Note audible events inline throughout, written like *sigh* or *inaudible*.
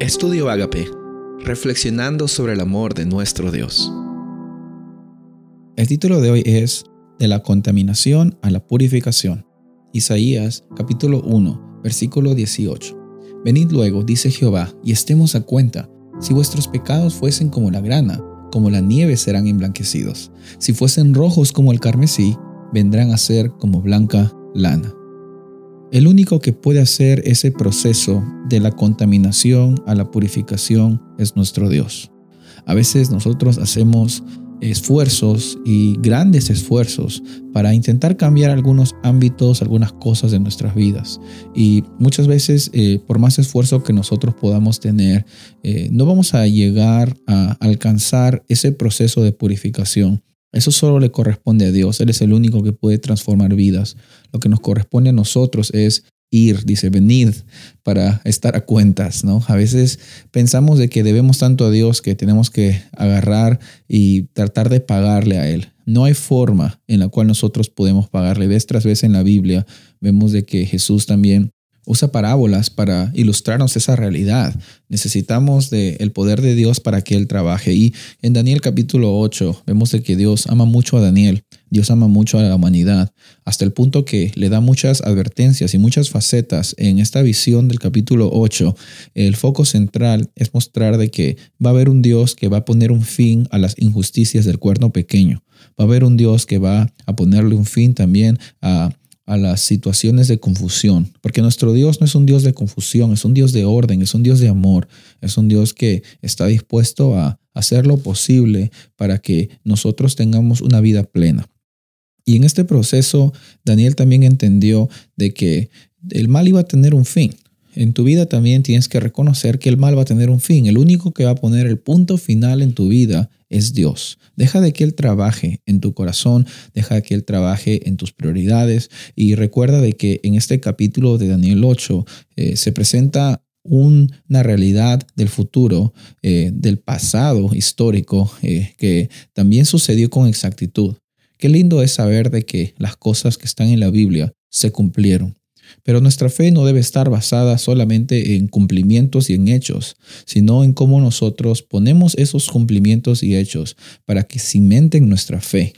Estudio Agape, reflexionando sobre el amor de nuestro Dios. El título de hoy es De la contaminación a la purificación. Isaías capítulo 1, versículo 18. Venid luego, dice Jehová, y estemos a cuenta. Si vuestros pecados fuesen como la grana, como la nieve serán emblanquecidos. Si fuesen rojos como el carmesí, vendrán a ser como blanca lana. El único que puede hacer ese proceso de la contaminación a la purificación es nuestro Dios. A veces nosotros hacemos esfuerzos y grandes esfuerzos para intentar cambiar algunos ámbitos, algunas cosas de nuestras vidas. Y muchas veces, eh, por más esfuerzo que nosotros podamos tener, eh, no vamos a llegar a alcanzar ese proceso de purificación eso solo le corresponde a Dios. Él es el único que puede transformar vidas. Lo que nos corresponde a nosotros es ir, dice, venid para estar a cuentas, ¿no? A veces pensamos de que debemos tanto a Dios que tenemos que agarrar y tratar de pagarle a Él. No hay forma en la cual nosotros podemos pagarle. Vez tras vez en la Biblia vemos de que Jesús también usa parábolas para ilustrarnos esa realidad. Necesitamos del poder de Dios para que Él trabaje. Y en Daniel capítulo 8 vemos de que Dios ama mucho a Daniel, Dios ama mucho a la humanidad, hasta el punto que le da muchas advertencias y muchas facetas. En esta visión del capítulo 8, el foco central es mostrar de que va a haber un Dios que va a poner un fin a las injusticias del cuerno pequeño. Va a haber un Dios que va a ponerle un fin también a a las situaciones de confusión, porque nuestro Dios no es un Dios de confusión, es un Dios de orden, es un Dios de amor, es un Dios que está dispuesto a hacer lo posible para que nosotros tengamos una vida plena. Y en este proceso, Daniel también entendió de que el mal iba a tener un fin. En tu vida también tienes que reconocer que el mal va a tener un fin. El único que va a poner el punto final en tu vida es Dios. Deja de que Él trabaje en tu corazón, deja de que Él trabaje en tus prioridades y recuerda de que en este capítulo de Daniel 8 eh, se presenta una realidad del futuro, eh, del pasado histórico, eh, que también sucedió con exactitud. Qué lindo es saber de que las cosas que están en la Biblia se cumplieron. Pero nuestra fe no debe estar basada solamente en cumplimientos y en hechos, sino en cómo nosotros ponemos esos cumplimientos y hechos para que cimenten nuestra fe.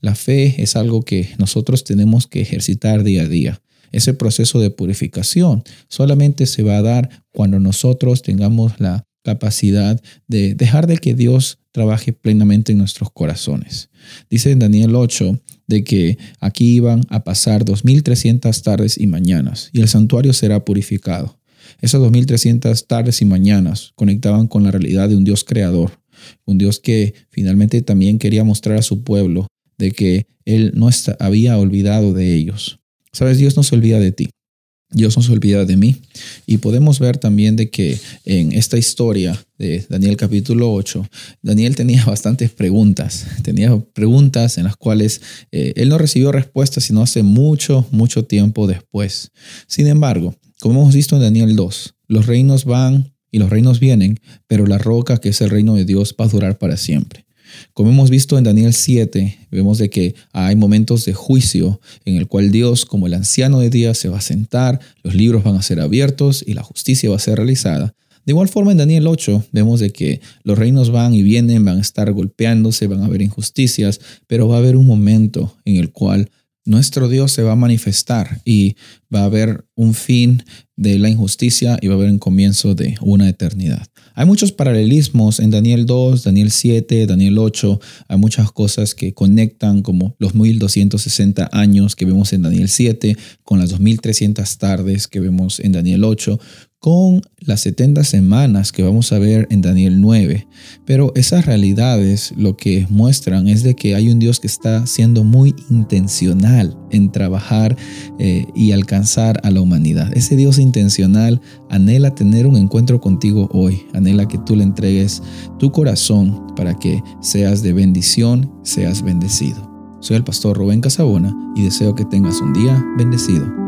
La fe es algo que nosotros tenemos que ejercitar día a día. Ese proceso de purificación solamente se va a dar cuando nosotros tengamos la capacidad de dejar de que Dios trabaje plenamente en nuestros corazones. Dice en Daniel 8 de que aquí iban a pasar 2.300 tardes y mañanas y el santuario será purificado. Esas 2.300 tardes y mañanas conectaban con la realidad de un Dios creador, un Dios que finalmente también quería mostrar a su pueblo de que Él no había olvidado de ellos. Sabes, Dios no se olvida de ti. Dios no se olvida de mí. Y podemos ver también de que en esta historia de Daniel capítulo 8, Daniel tenía *laughs* bastantes preguntas. Tenía preguntas en las cuales eh, él no recibió respuestas sino hace mucho, mucho tiempo después. Sin embargo, como hemos visto en Daniel 2, los reinos van y los reinos vienen, pero la roca que es el reino de Dios va a durar para siempre. Como hemos visto en Daniel 7, vemos de que hay momentos de juicio en el cual Dios, como el anciano de días, se va a sentar, los libros van a ser abiertos y la justicia va a ser realizada. De igual forma en Daniel 8 vemos de que los reinos van y vienen, van a estar golpeándose, van a haber injusticias, pero va a haber un momento en el cual nuestro Dios se va a manifestar y va a haber un fin de la injusticia y va a haber un comienzo de una eternidad. Hay muchos paralelismos en Daniel 2, Daniel 7, Daniel 8. Hay muchas cosas que conectan como los 1260 años que vemos en Daniel 7 con las 2300 tardes que vemos en Daniel 8 con las 70 semanas que vamos a ver en Daniel 9. Pero esas realidades lo que muestran es de que hay un Dios que está siendo muy intencional en trabajar eh, y alcanzar a la humanidad. Ese Dios intencional anhela tener un encuentro contigo hoy, anhela que tú le entregues tu corazón para que seas de bendición, seas bendecido. Soy el pastor Rubén Casabona y deseo que tengas un día bendecido.